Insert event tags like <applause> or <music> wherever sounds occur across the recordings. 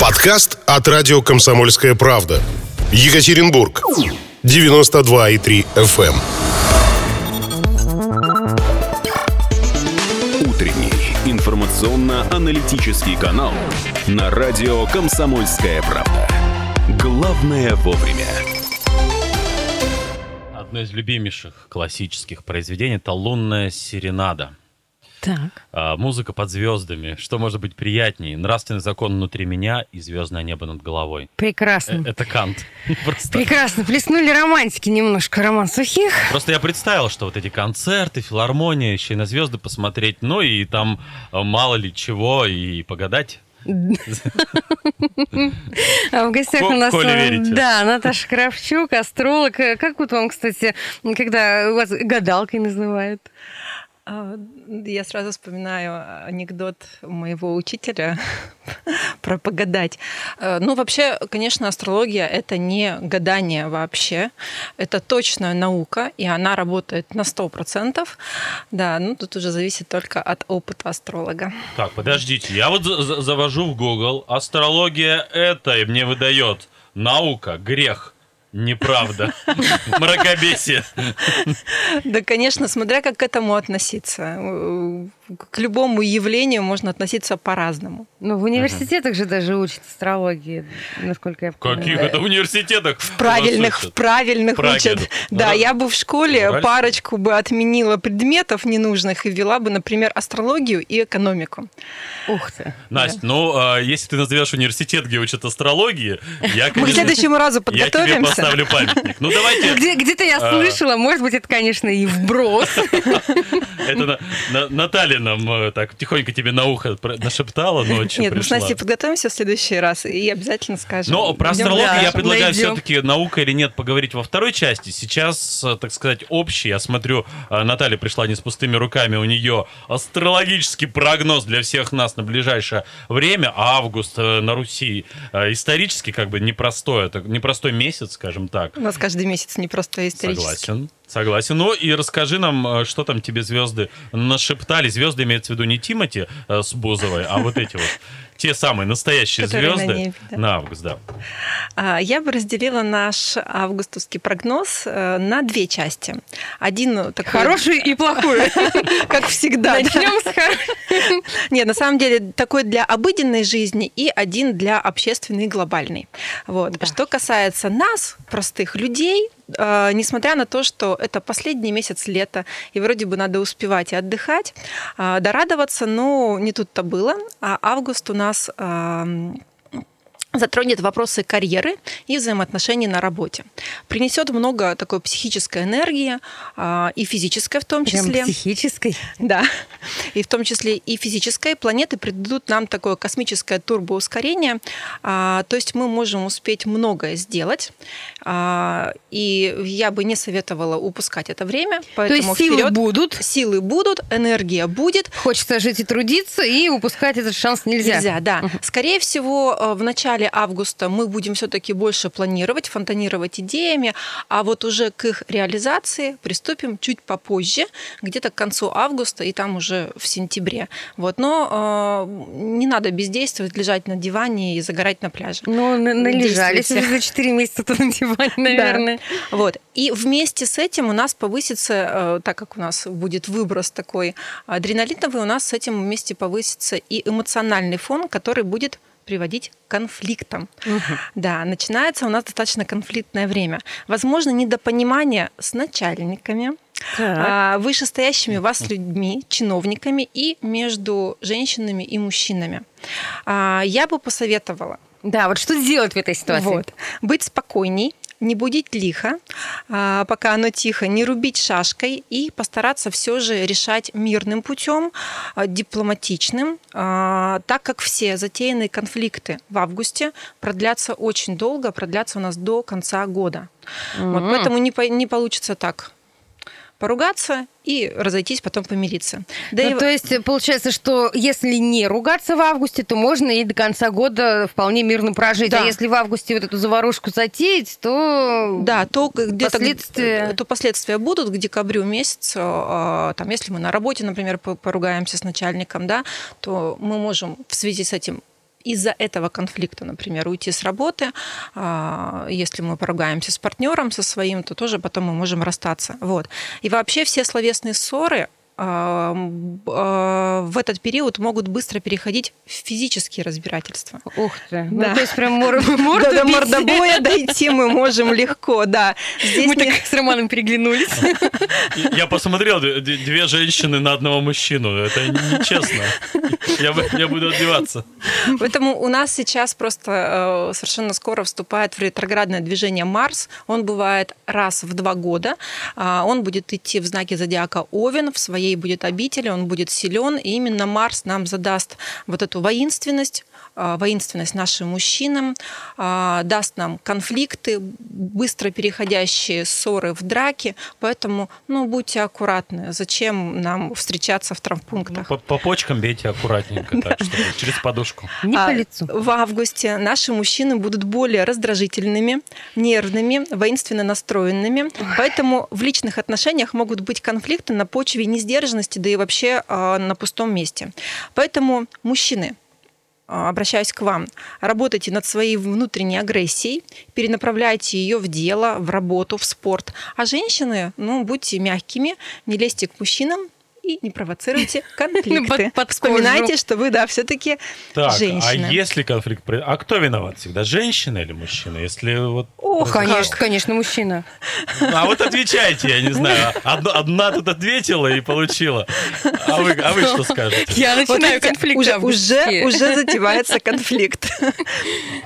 Подкаст от радио «Комсомольская правда». Екатеринбург. 92,3 FM. Утренний информационно-аналитический канал на радио «Комсомольская правда». Главное вовремя. Одно из любимейших классических произведений – это «Лунная серенада». Так. А, музыка под звездами. Что может быть приятнее? Нравственный закон внутри меня и звездное небо над головой. Прекрасно. Э, Это Кант. <laughs> Просто. Прекрасно. Плеснули романтики немножко, роман сухих. Просто я представил, что вот эти концерты, филармония, еще и на звезды посмотреть, ну и там э, мало ли чего, и погадать. А в гостях у нас... э. Да, Наташа Кравчук, астролог. Э, Как вот вам, кстати, когда вас гадалкой называют? А, Я сразу вспоминаю анекдот моего учителя <laughs> про погадать. Э, Ну, вообще, конечно, астрология — это не гадание вообще. Это точная наука, и она работает на 100%. Да, ну тут уже зависит только от опыта астролога. Так, подождите, я вот за- за- завожу в Google, астрология это, и мне выдает наука, грех, неправда, мракобесие. Да, конечно, смотря как к этому относиться. Э, К любому явлению можно относиться по-разному. Ну, в университетах же даже учат астрологии, насколько я В каких понимаю. это университетах? В правильных, в правильных учат. Ну, Да, я бы в школе парочку бы отменила предметов ненужных и вела бы, например, астрологию и экономику. Ух ты. Настя, ну, а, если ты назовешь университет, где учат астрологии, я, Мы к следующему разу подготовимся. Поставлю памятник. Ну, давайте, Где, где-то я А. слышала, может быть, это, конечно, и вброс. это на- на- Наталья нам э, так тихонько тебе на ухо нашептала ночью, Нет, мы с. Настей подготовимся в следующий раз и обязательно скажем. Но про астрологию я предлагаю все-таки наука или нет поговорить во второй части. Сейчас, э, так сказать, общий. Я смотрю, э, Наталья пришла не с пустыми руками. У нее астрологический прогноз для всех нас на ближайшее время. Август э, на Руси исторически как бы непростой. Это непростой месяц, скажем так. У нас каждый месяц не просто исторический. Согласен. Согласен. Ну и расскажи нам, э, что там тебе звезды нашептали. Звезды имеется в виду не Тимати э, с Бузовой, а вот эти вот. Те самые настоящие Которые на звезды небе, да. на август, да. А, Я бы разделила наш августовский прогноз э, на две части. Один такой... Хорошую и плохую. <laughs> как всегда. да. Начнем с. <laughs> Нет, на самом деле такой для обыденной жизни и один для общественной и глобальной. Вот. Что касается нас, простых людей, э, несмотря на то, что это последний месяц лета, и вроде бы надо успевать и отдыхать, э, дорадоваться, но не тут-то было. А август у нас нас затронет вопросы карьеры и взаимоотношений на работе. Принесет много такой психической энергии а, и физической в том Прям числе. психической. Да, и в том числе и физической. Планеты придадут нам такое космическое турбоускорение, а, то есть мы можем успеть многое сделать, а, и я бы не советовала упускать это время, То поэтому есть силы вперед. будут, Силы будут, энергия будет, хочется жить и трудиться, и упускать этот шанс нельзя. Нельзя, да. Скорее всего, э, в начале августа мы будем все-таки больше планировать, фонтанировать идеями, а вот уже к их реализации приступим чуть попозже, где-то к концу августа и там уже в сентябре. Вот. Но э, не надо бездействовать, лежать на диване и загорать на пляже. Ну, на- належались уже за 4 месяца на диване, наверное. Вот. И вместе с этим у нас повысится, э, так как у нас будет выброс такой адреналиновый, у нас с этим вместе повысится и эмоциональный фон, который будет приводить к конфликтам. Да, начинается у нас достаточно конфликтное время. Возможно, недопонимание с начальниками, Так. а, вышестоящими вас людьми, чиновниками и между женщинами и мужчинами. А, Я бы посоветовала Да, вот что делать в этой ситуации? вот. Быть спокойней, не будить лихо, а, пока оно тихо, не рубить шашкой и постараться все же решать мирным путем, а, дипломатичным, а, так как все затеянные конфликты в августе продлятся очень долго, продлятся у нас до конца года. Вот, Мгм. поэтому не, по- не получится так поругаться и разойтись, потом помириться. Да Ну, и- То есть получается, что если не ругаться в августе, то можно и до конца года вполне мирно прожить. Да. А если в августе вот эту заварушку затеять, то Да, то где-то Последствия. то последствия будут к декабрю месяцу. а, Там, если мы на работе, например, по- поругаемся с начальником, да, то мы можем в связи с этим из-за этого конфликта, например, уйти с работы, а, если мы поругаемся с партнером со своим, то тоже потом мы можем расстаться. Вот. И вообще все словесные ссоры в этот период могут быстро переходить в физические разбирательства. Ух ты. Да. Ну, то есть прям мор- <laughs> морду до бить. мордобоя дойти мы можем легко, да. Здесь Мы не- так с Романом переглянулись. <laughs> Я посмотрел две женщины на одного мужчину. Это нечестно. Я, я буду отбиваться. Поэтому у нас сейчас просто э, совершенно скоро вступает в ретроградное движение Марс. Он бывает раз в два года. А, Он будет идти в знаке зодиака Овен, в своей будет обители, он будет силен. И именно Марс нам задаст вот эту воинственность, а, воинственность нашим мужчинам, а, даст нам конфликты, быстро переходящие ссоры в драки. Поэтому, ну, будьте аккуратны. Зачем нам встречаться в Ну, травмпунктах? по, по почкам бейте аккуратненько, так через подушку. Не А, по лицу. В августе наши мужчины будут более раздражительными, нервными, воинственно настроенными. Поэтому в личных отношениях могут быть конфликты на почве несдержанности, да и вообще а, на пустом месте. Поэтому мужчины, а, обращаюсь к вам, работайте над своей внутренней агрессией, перенаправляйте ее в дело, в работу, в спорт. А женщины, ну, будьте мягкими, не лезьте к мужчинам и не провоцируйте <laughs> конфликты. Вспоминайте, что вы, да, все-таки Так, женщина. а если конфликт... А кто виноват всегда, женщина или мужчина? Если вот... Ох, Конечно, конечно, мужчина. А вот отвечайте, я не знаю. Одна, тут ответила и получила. А вы, а вы что скажете? Я начинаю конфликт уже, уже, уже затевается конфликт.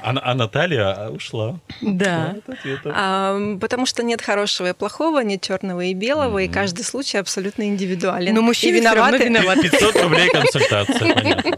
А, а Наталья ушла. Да. А, Потому что нет хорошего и плохого, нет черного и белого, и каждый случай абсолютно индивидуален. Но И мужчины всё равно виноваты. виноваты. 500 рублей консультация, понятно.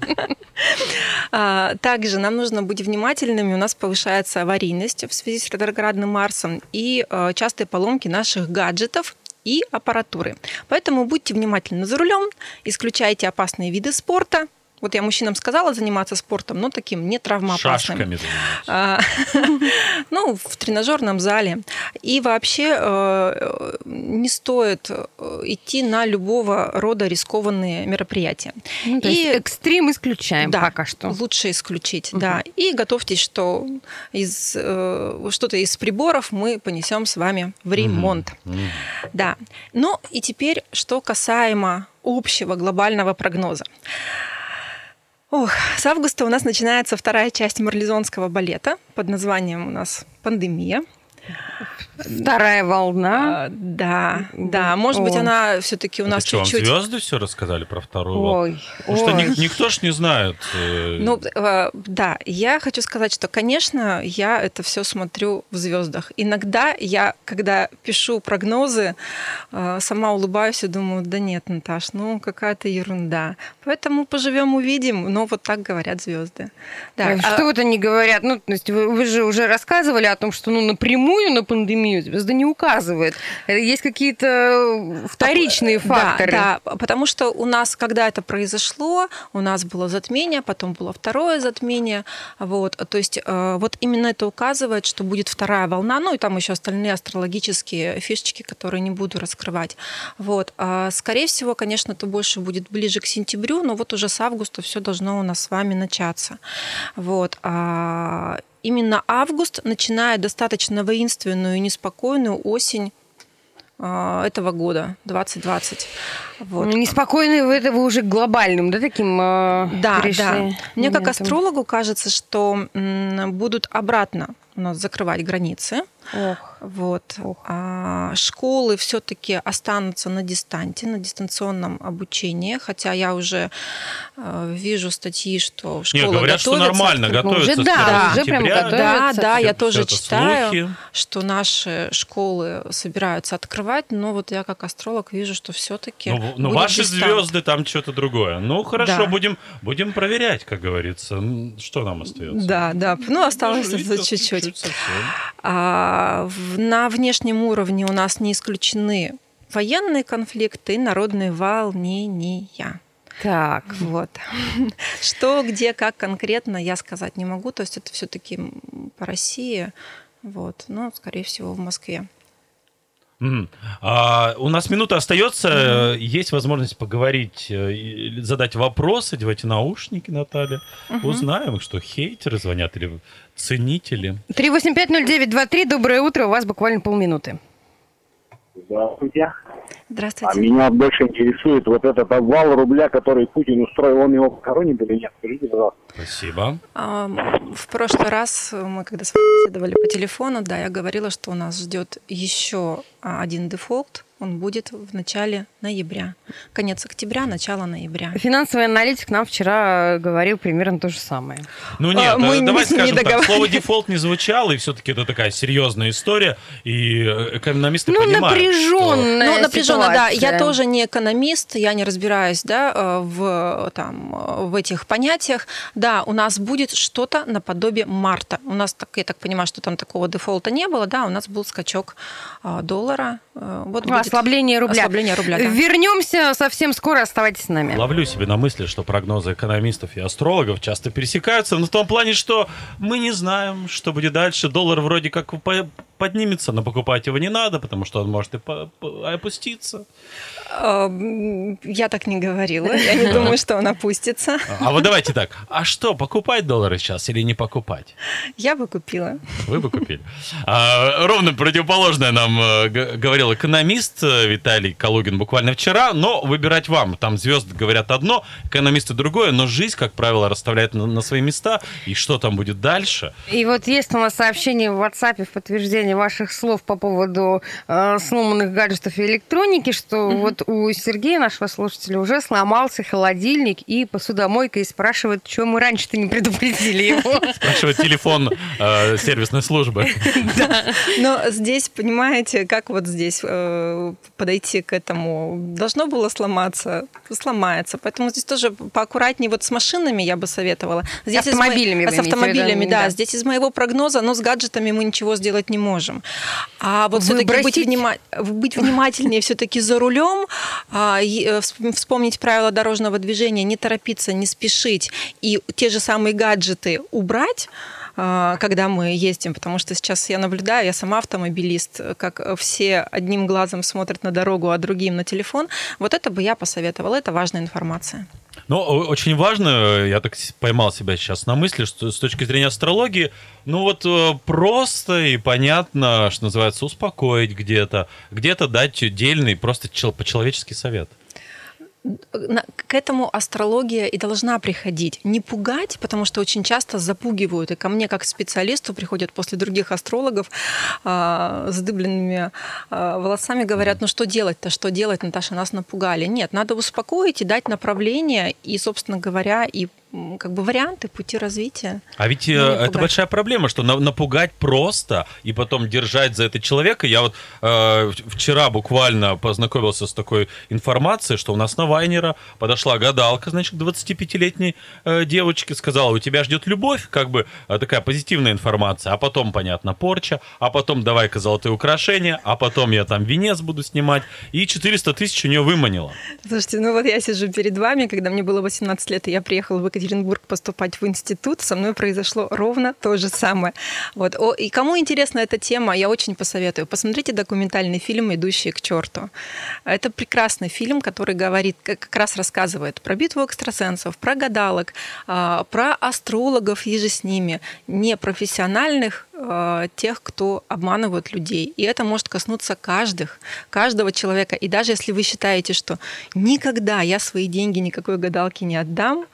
А, Также нам нужно быть внимательными. У нас повышается аварийность в связи с ретроградным Марсом и э, частые поломки наших гаджетов и аппаратуры. Поэтому будьте внимательны за рулем, исключайте опасные виды спорта. Вот я мужчинам сказала заниматься спортом, но таким не травмоопасным. А, <laughs> Ну, в тренажерном зале. И вообще э, не стоит э, идти на любого рода рискованные мероприятия. Ну, то И- есть экстрим исключаем Да, пока что. Лучше исключить, да. И готовьтесь, что из, э, что-то из приборов мы понесем с вами в ремонт. Да. Ну и теперь, что касаемо общего глобального прогноза. Ох, с августа у нас начинается вторая часть марлезонского балета под названием у нас «Пандемия». Вторая волна. А, да, да. Может быть, она все-таки у Это нас что, вам чуть-чуть... звезды все рассказали про вторую волну? Ой, Потому что ой. ни- никто ж не знает. э, Ну, э, да, я хочу сказать, что, конечно, я это все смотрю в звездах. Иногда я, когда пишу прогнозы, э, сама улыбаюсь и думаю, да нет, Наташ, ну какая-то ерунда. Поэтому поживем, увидим. Но вот так говорят звезды. Да, а- Что вот они говорят? Ну, то есть вы, вы же уже рассказывали о том, что ну, напрямую на пандемию звезда не указывает. Э, Есть какие-то вторичные Да, факторы. Да, потому что у нас, когда это произошло, у нас было затмение, потом было второе затмение. Вот, то есть э, вот именно это указывает, что будет вторая волна, ну и там еще остальные астрологические фишечки, которые не буду раскрывать. Вот. А, Скорее всего, конечно, это больше будет ближе к сентябрю, но вот уже с августа все должно у нас с вами начаться. Вот. Именно август начинает достаточно воинственную и неспокойную осень а, этого года, 2020. Вот. Неспокойные вы это вы уже глобальным, да, таким э, Да, да. Мне как астрологу кажется, что будут обратно у нас закрывать границы. Ох. Вот. Ох. А, школы все-таки останутся на дистанте, на дистанционном обучении, хотя я уже э, вижу статьи, что Не, школы говорят, что готовятся. нормально, Ну, готовятся. уже да, 1 уже прям готовятся. Да, да, я тоже читаю, слухи. что наши школы собираются открывать, но вот я как астролог вижу, что все-таки. Ну, ну, ваши звезды там что-то другое. Ну, хорошо, Да. будем, будем проверять, как говорится. Что нам остается? Да, да. Ну, осталось чуть-чуть. А, в- на внешнем уровне у нас не исключены военные конфликты и народные волнения. Так. Вот. <laughs> Что, где, как конкретно, я сказать не могу. То есть это все-таки по России. Вот. Но, скорее всего, в Москве. Мгм. А, у нас минута остается, есть возможность поговорить, э, задать вопросы, одевайте наушники, Наталья. Узнаем, что хейтеры звонят или ценители. 3850923, доброе утро, у вас буквально полминуты. Здравствуйте. А Здравствуйте. меня больше интересует вот этот обвал рубля, который Путин устроил. Он его похоронит или нет? Скажите, пожалуйста. Спасибо. А, В прошлый раз мы, когда с вами беседовали по телефону, да, я говорила, что у нас ждет еще а, один дефолт. Он будет в начале ноября. Конец октября, начало ноября. Финансовый аналитик нам вчера говорил примерно то же самое. Ну нет, А, мы э, давай не- <laughs> не скажем так, слово дефолт не звучало, и все-таки это такая серьезная история, и э, экономисты Ну, понимают, что- напряженная Ну, напряженно, да. Я тоже не экономист, я не разбираюсь, да, э, в, там, в этих понятиях. Да, у нас будет что-то наподобие марта. У нас, так, я так понимаю, что там такого дефолта не было, да, у нас был скачок доллара. Вот Ну, будет Ослабление рубля. Ослабление рубля, да. Вернемся совсем скоро, оставайтесь с нами. Ловлю себе на мысли, что прогнозы экономистов и астрологов часто пересекаются, но в том плане, что мы не знаем, что будет дальше. Доллар вроде как по- поднимется, но покупать его не надо, потому что он может и по- по- опуститься. Я так не говорила. Я не думаю, что он опустится. А вот давайте так, а что, покупать доллары сейчас или не покупать? Я бы купила. Вы бы купили. А, ровно противоположное нам э, говорил экономист э, Виталий Калугин буквально вчера, но выбирать вам. Там звезды говорят одно, экономисты другое, но жизнь, как правило, расставляет на, на свои места. И что там будет дальше? И вот есть у нас сообщение в WhatsApp в подтверждение ваших слов по поводу э, сломанных гаджетов и электроники, что вот у Сергея, нашего слушателя, уже сломался холодильник и посудомойка, и спрашивает, что мы раньше-то не предупредили его. <laughs> Спрашивает телефон э, сервисной службы. <laughs> Но здесь, понимаете, как вот здесь э, подойти к этому? Должно было сломаться, сломается. Поэтому здесь тоже поаккуратнее вот с машинами я бы советовала. Здесь из мо- автомобилями вы С автомобилями, да. да. Здесь из моего прогноза, но с гаджетами мы ничего сделать не можем. А вот все-таки быть, внима- быть внимательнее все-таки за рулем, а, э, всп- вспомнить правила дорожного движения, не торопиться, не спешить, и те же самые гаджеты убрать, а, когда мы ездим, потому что сейчас я наблюдаю, я сама автомобилист, как все одним глазом смотрят на дорогу, а другим на телефон. Вот это бы я посоветовала, это важная информация. Но о- очень важно, э, я так поймал себя сейчас на мысли, что с точки зрения астрологии, ну вот э, просто и понятно, что называется, успокоить где-то, где-то дать дельный, просто чел- по-человеческий совет. К этому астрология и должна приходить. Не пугать, потому что очень часто запугивают. И ко мне, как специалисту, приходят после других астрологов а, с дыбленными а, волосами, говорят, ну что делать-то, что делать, Наташа, нас напугали. Нет, надо успокоить и дать направление, и, собственно говоря, и как бы варианты пути развития. А ведь э, Ну, это пугать. большая проблема, что на- напугать просто и потом держать за это человека. Я вот э, вчера буквально познакомился с такой информацией, что у нас на Вайнера подошла гадалка, значит, к 25-летней э, девочке, сказала, у тебя ждет любовь, как бы э, такая позитивная информация, а потом, понятно, порча, а потом давай-ка золотые украшения, а потом я там венец буду снимать, и 400 тысяч у нее выманила. Слушайте, ну вот я сижу перед вами, когда мне было 18 лет, и я приехала в Екатеринбург поступать в институт, со мной произошло ровно то же самое. Вот. О, и кому интересна эта тема, я очень посоветую. Посмотрите документальный фильм «Идущие к черту». Это прекрасный фильм, который говорит, как раз рассказывает про битву экстрасенсов, про гадалок, а, про астрологов и же с ними, не профессиональных, а, тех, кто обманывают людей. И это может коснуться каждых, каждого человека. И даже если вы считаете, что никогда я свои деньги никакой гадалке не отдам,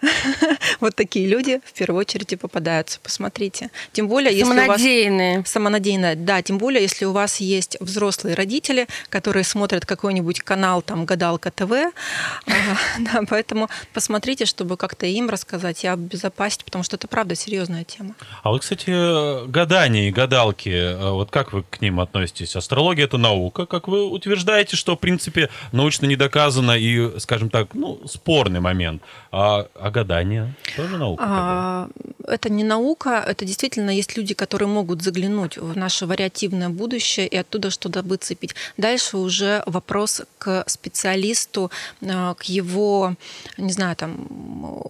<laughs> вот такие люди в первую очередь и попадаются. Посмотрите. Тем более, если у вас... Самонадеянные. Самонадеянная, да, тем более, если у вас есть взрослые родители, которые смотрят какой-нибудь канал, там, Гадалка ТВ, а, <laughs> да, поэтому посмотрите, чтобы как-то им рассказать и обезопасить, потому что это правда серьезная тема. А вот, кстати, гадания и гадалки, э, вот как вы к ним относитесь? Астрология — это наука, как вы утверждаете, что, в принципе, научно не доказано и, скажем так, ну, спорный момент. А, а гадание тоже наука? А, это не наука, это действительно есть люди, которые могут заглянуть в наше вариативное будущее и оттуда что-то выцепить. Дальше уже вопрос к специалисту, э, к его, не знаю, там,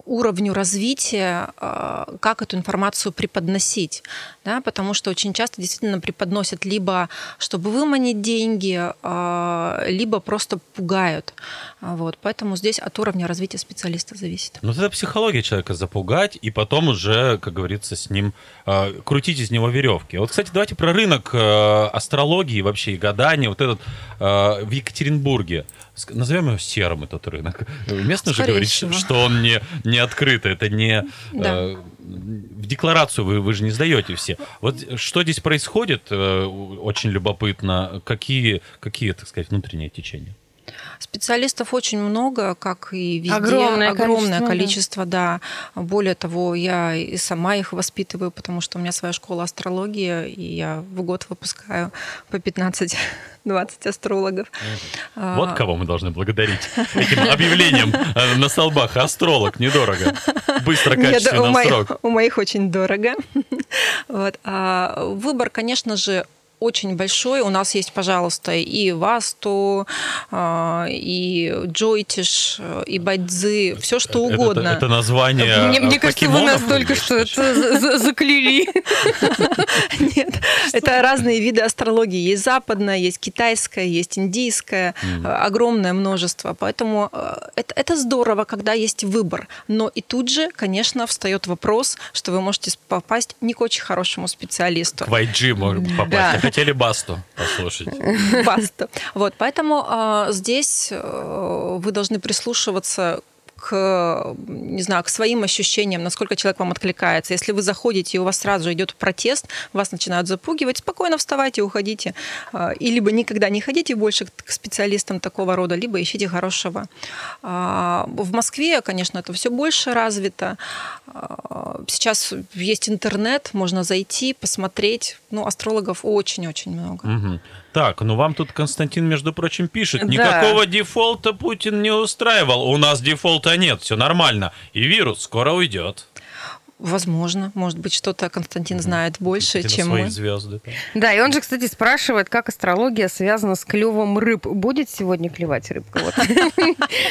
уровню развития, э, как эту информацию преподносить. Да? Потому что очень часто действительно преподносят либо, чтобы выманить деньги, э, либо просто пугают. Вот. Поэтому здесь от уровня развития специалиста зависит. Ну, это психология человека запугать, и потом уже, как говорится, с ним э, крутить из него веревки. Вот, кстати, давайте про рынок э, астрологии вообще и гадания. Вот этот э, в Екатеринбурге. Назовем его серым, этот рынок. Местно же говорить, всего. что он не, не открытый, это не... Да. э, в декларацию вы, вы же не сдаете все. Вот что здесь происходит, э, очень любопытно. Какие, какие, так сказать, внутренние течения? Специалистов очень много, как и везде. Огромное Огромное количество, количество, да. Более того, я и сама их воспитываю, потому что у меня своя школа астрологии, и я в год выпускаю по 15-20 астрологов. А, Вот кого мы должны благодарить этим объявлением э, на столбах. Астролог, недорого. Быстро, Нет, качественно, у, в моих, срок. у моих очень дорого. <laughs> Вот. А выбор, конечно же, очень большой. У нас есть, пожалуйста, и Васту, а, и Джойтиш, и Байдзы, все что Это- угодно. Это, это название Мне, мне э, кажется, вы нас только что это за- за- заклели. <laughs> Нет, это разные виды астрологии. Есть западная, есть китайская, есть индийская, огромное множество. Поэтому э, это, это здорово, когда есть выбор. Но и тут же, конечно, встает вопрос, что вы можете попасть не к очень хорошему специалисту. К YG может попасть. Да. Хотели Басту послушать. <laughs> Баста. Вот, поэтому а, здесь э, вы должны прислушиваться к, не знаю, к своим ощущениям, насколько человек вам откликается. Если вы заходите, и у вас сразу идет протест, вас начинают запугивать, спокойно вставайте, уходите. А, И либо никогда не ходите больше к специалистам такого рода, либо ищите хорошего. А, В Москве, конечно, это все больше развито. А, Сейчас есть интернет, можно зайти, посмотреть. Ну, астрологов очень-очень много. Мгм. Так, ну вам тут Константин, между прочим, пишет, Да. никакого дефолта Путин не устраивал. У нас дефолта нет, все нормально. И вирус скоро уйдет. Возможно. Может быть, что-то Константин знает больше, на чем свои мы. звезды. Да, и он же, кстати, спрашивает, как астрология связана с клевом рыб. Будет сегодня клевать рыбка? Вот.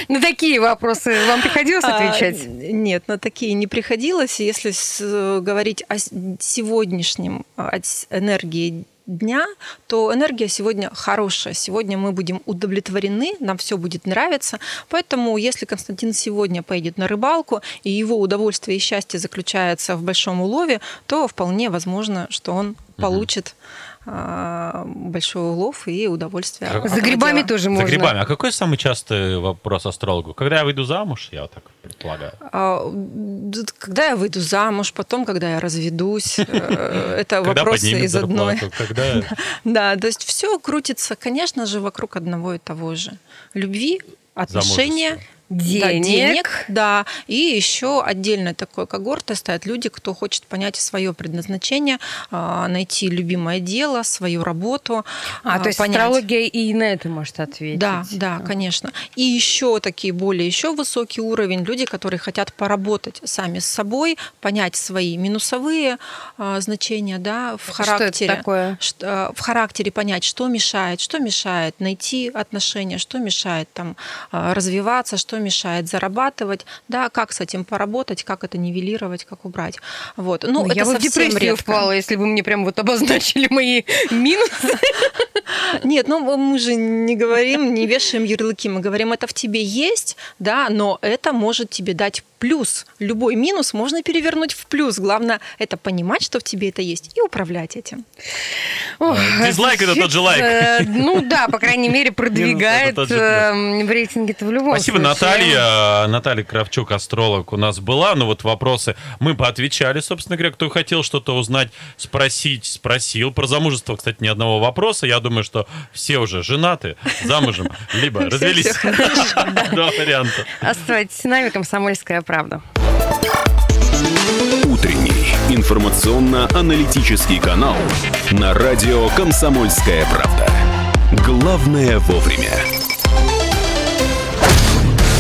На такие вопросы вам приходилось отвечать? А, нет, на такие не приходилось. Если э, говорить о сегодняшнем, о энергии дня, то энергия сегодня хорошая. Сегодня мы будем удовлетворены, нам все будет нравиться. Поэтому, если Константин сегодня поедет на рыбалку, и его удовольствие и счастье заключается в большом улове, то вполне возможно, что он получит а, большой улов и удовольствие. от За За грибами дела. тоже За можно. грибами. А какой самый частый вопрос астрологу? Когда я выйду замуж, я вот так предполагаю. А, Когда я выйду замуж, потом, когда я разведусь, э, <laughs> это вопросы из одной. <laughs> Да, то есть все крутится, конечно же, вокруг одного и того же. Любви, отношения, Замужество. да, Денег. денег, да. И еще отдельной такой когортой стоят люди, кто хочет понять свое предназначение, а, найти любимое дело, свою работу. А, то есть понять. астрология и на это может ответить. Да, да, конечно. И еще такие более еще высокий уровень люди, которые хотят поработать сами с собой, понять свои минусовые а, значения, да, в Что это характере. такое? А, в характере понять, что мешает, что мешает найти отношения, что мешает там а, развиваться, что мешает зарабатывать, да, как с этим поработать, как это нивелировать, как убрать. Вот. Ну, Ой, это я бы в депрессию редко. впала, если бы мне прям вот обозначили мои минусы. <laughs> Нет, ну мы же не говорим, не вешаем ярлыки, мы говорим, это в тебе есть, да, но это может тебе дать плюс. Любой минус можно перевернуть в плюс. Главное это понимать, что в тебе это есть, и управлять этим. Ох, А, дизлайк это тот же лайк. э, Ну да, по крайней мере, <laughs> продвигает тот же плюс. э, в рейтинге-то в любом Спасибо, случае. Наталья. Наталья Кравчук, астролог, у нас была. Ну вот вопросы мы поотвечали, собственно говоря. Кто хотел что-то узнать, спросить, спросил. Про замужество, кстати, ни одного вопроса. Я думаю, что все уже женаты, замужем, либо развелись. <laughs> Два варианта. Оставайтесь с нами, «Комсомольская правда». Утренний информационно-аналитический канал на радио «Комсомольская правда». Главное вовремя.